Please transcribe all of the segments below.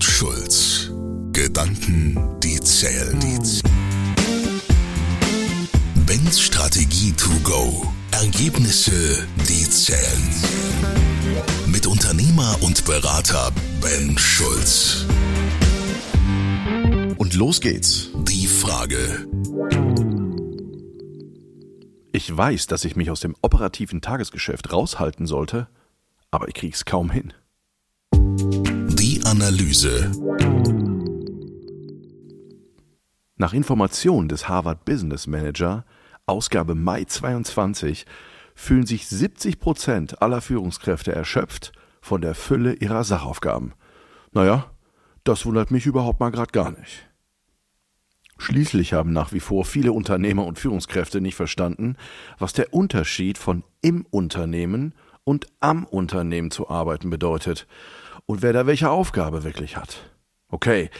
und Schulz. Gedanken, die zählen. Ben's Strategie to go. Ergebnisse, die zählen. Mit Unternehmer und Berater Ben Schulz. Und los geht's. Die Frage. Ich weiß, dass ich mich aus dem operativen Tagesgeschäft raushalten sollte, aber ich krieg's kaum hin. Analyse. Nach Informationen des Harvard Business Manager, Ausgabe Mai 22, fühlen sich 70 Prozent aller Führungskräfte erschöpft von der Fülle ihrer Sachaufgaben. Naja, das wundert mich überhaupt mal grad gar nicht. Schließlich haben nach wie vor viele Unternehmer und Führungskräfte nicht verstanden, was der Unterschied von im Unternehmen und am Unternehmen zu arbeiten bedeutet und wer da welche Aufgabe wirklich hat. Okay,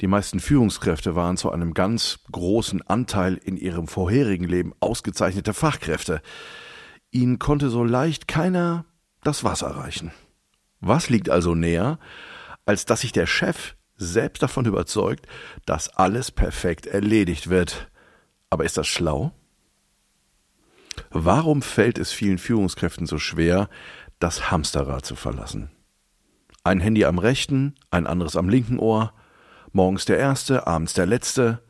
die meisten Führungskräfte waren zu einem ganz großen Anteil in ihrem vorherigen Leben ausgezeichnete Fachkräfte. Ihnen konnte so leicht keiner das Wasser reichen. Was liegt also näher, als dass sich der Chef selbst davon überzeugt, dass alles perfekt erledigt wird. Aber ist das schlau? Warum fällt es vielen Führungskräften so schwer, das Hamsterrad zu verlassen? Ein Handy am rechten, ein anderes am linken Ohr, morgens der erste, abends der letzte,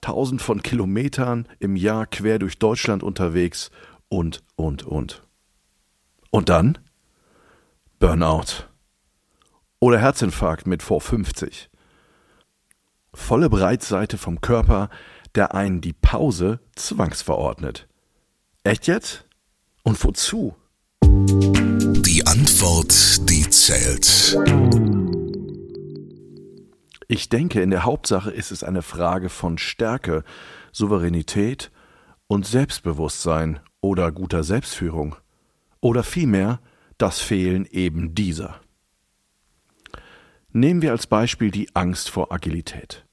tausend von Kilometern im Jahr quer durch Deutschland unterwegs und, und, und. Und dann? Burnout oder Herzinfarkt mit vor 50. Volle Breitseite vom Körper, der einen die Pause zwangsverordnet. Echt jetzt? Und wozu? Die Antwort, die zählt. Ich denke, in der Hauptsache ist es eine Frage von Stärke, Souveränität und Selbstbewusstsein oder guter Selbstführung. Oder vielmehr das Fehlen eben dieser. Nehmen wir als Beispiel die Angst vor Agilität.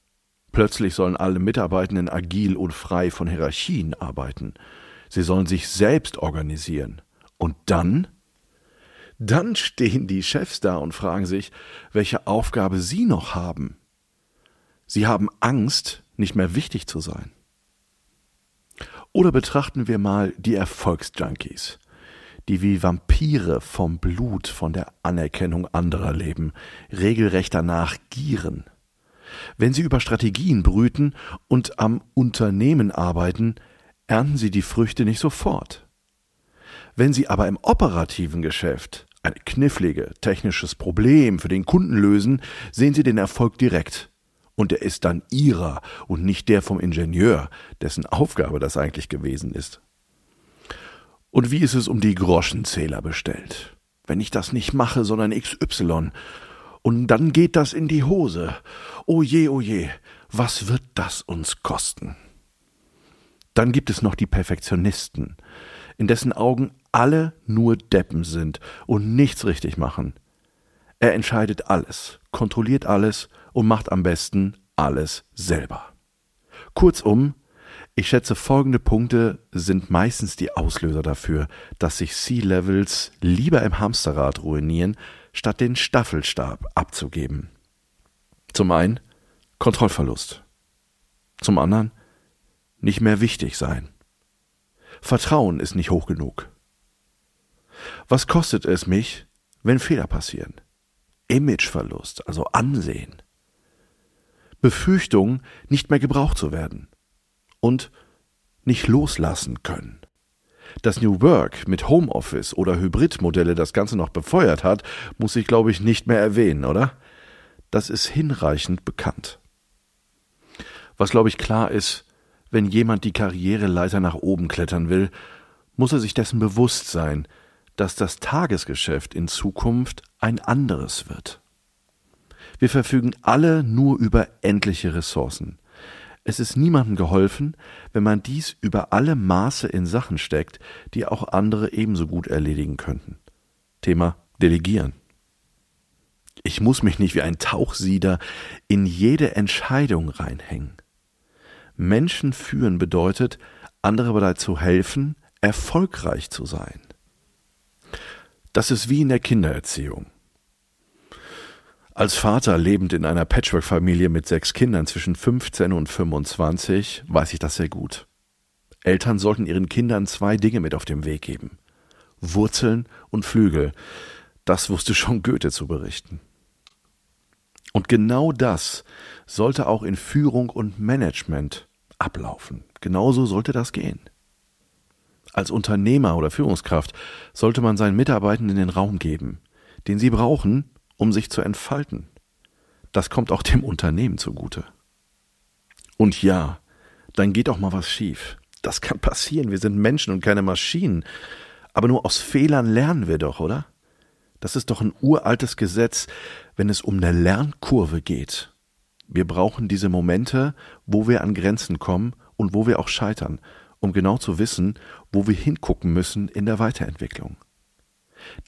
Plötzlich sollen alle Mitarbeitenden agil und frei von Hierarchien arbeiten. Sie sollen sich selbst organisieren. Und dann? Dann stehen die Chefs da und fragen sich, welche Aufgabe sie noch haben. Sie haben Angst, nicht mehr wichtig zu sein. Oder betrachten wir mal die Erfolgsjunkies die wie Vampire vom Blut, von der Anerkennung anderer leben, regelrecht danach gieren. Wenn sie über Strategien brüten und am Unternehmen arbeiten, ernten sie die Früchte nicht sofort. Wenn sie aber im operativen Geschäft ein knifflige technisches Problem für den Kunden lösen, sehen sie den Erfolg direkt. Und er ist dann ihrer und nicht der vom Ingenieur, dessen Aufgabe das eigentlich gewesen ist. Und wie ist es um die Groschenzähler bestellt? Wenn ich das nicht mache, sondern XY. Und dann geht das in die Hose. O je, o je, was wird das uns kosten? Dann gibt es noch die Perfektionisten, in dessen Augen alle nur Deppen sind und nichts richtig machen. Er entscheidet alles, kontrolliert alles und macht am besten alles selber. Kurzum, ich schätze, folgende Punkte sind meistens die Auslöser dafür, dass sich C-Levels lieber im Hamsterrad ruinieren, statt den Staffelstab abzugeben. Zum einen Kontrollverlust. Zum anderen nicht mehr wichtig sein. Vertrauen ist nicht hoch genug. Was kostet es mich, wenn Fehler passieren? Imageverlust, also Ansehen. Befürchtung, nicht mehr gebraucht zu werden und nicht loslassen können. Dass New Work mit Homeoffice oder Hybridmodelle das Ganze noch befeuert hat, muss ich, glaube ich, nicht mehr erwähnen, oder? Das ist hinreichend bekannt. Was, glaube ich, klar ist, wenn jemand die Karriereleiter nach oben klettern will, muss er sich dessen bewusst sein, dass das Tagesgeschäft in Zukunft ein anderes wird. Wir verfügen alle nur über endliche Ressourcen. Es ist niemandem geholfen, wenn man dies über alle Maße in Sachen steckt, die auch andere ebenso gut erledigen könnten. Thema Delegieren. Ich muss mich nicht wie ein Tauchsieder in jede Entscheidung reinhängen. Menschen führen bedeutet, andere dabei zu helfen, erfolgreich zu sein. Das ist wie in der Kindererziehung. Als Vater lebend in einer Patchwork-Familie mit sechs Kindern zwischen 15 und 25 weiß ich das sehr gut. Eltern sollten ihren Kindern zwei Dinge mit auf den Weg geben. Wurzeln und Flügel. Das wusste schon Goethe zu berichten. Und genau das sollte auch in Führung und Management ablaufen. Genauso sollte das gehen. Als Unternehmer oder Führungskraft sollte man seinen Mitarbeitenden den Raum geben, den sie brauchen, um sich zu entfalten. Das kommt auch dem Unternehmen zugute. Und ja, dann geht auch mal was schief. Das kann passieren. Wir sind Menschen und keine Maschinen. Aber nur aus Fehlern lernen wir doch, oder? Das ist doch ein uraltes Gesetz, wenn es um eine Lernkurve geht. Wir brauchen diese Momente, wo wir an Grenzen kommen und wo wir auch scheitern, um genau zu wissen, wo wir hingucken müssen in der Weiterentwicklung.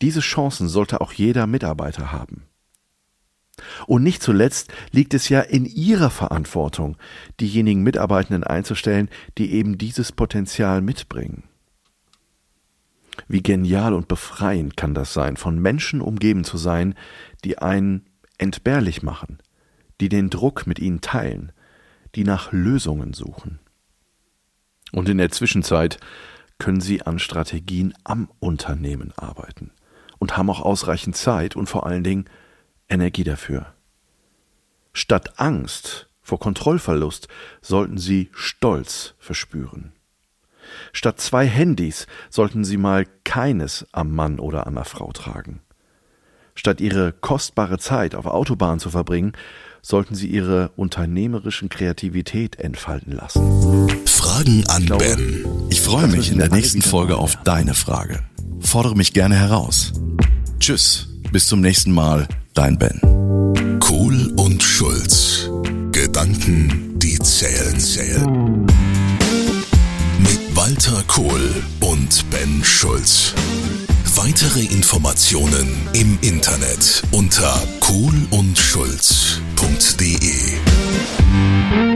Diese Chancen sollte auch jeder Mitarbeiter haben. Und nicht zuletzt liegt es ja in ihrer Verantwortung, diejenigen Mitarbeitenden einzustellen, die eben dieses Potenzial mitbringen. Wie genial und befreiend kann das sein, von Menschen umgeben zu sein, die einen entbehrlich machen, die den Druck mit ihnen teilen, die nach Lösungen suchen. Und in der Zwischenzeit können sie an Strategien am Unternehmen arbeiten und haben auch ausreichend Zeit und vor allen Dingen Energie dafür. Statt Angst vor Kontrollverlust sollten sie Stolz verspüren. Statt zwei Handys sollten sie mal keines am Mann oder an der Frau tragen. Statt ihre kostbare Zeit auf Autobahn zu verbringen, sollten sie ihre unternehmerischen Kreativität entfalten lassen. Fragen an glaube, Ben. Ich freue mich in der nächsten Folge auf deine Frage. Fordere mich gerne heraus. Tschüss, bis zum nächsten Mal, dein Ben. Kohl und Schulz. Gedanken, die zählen, zählen. Mit Walter Kohl und Ben Schulz. Weitere Informationen im Internet unter kohl und zukunft.de.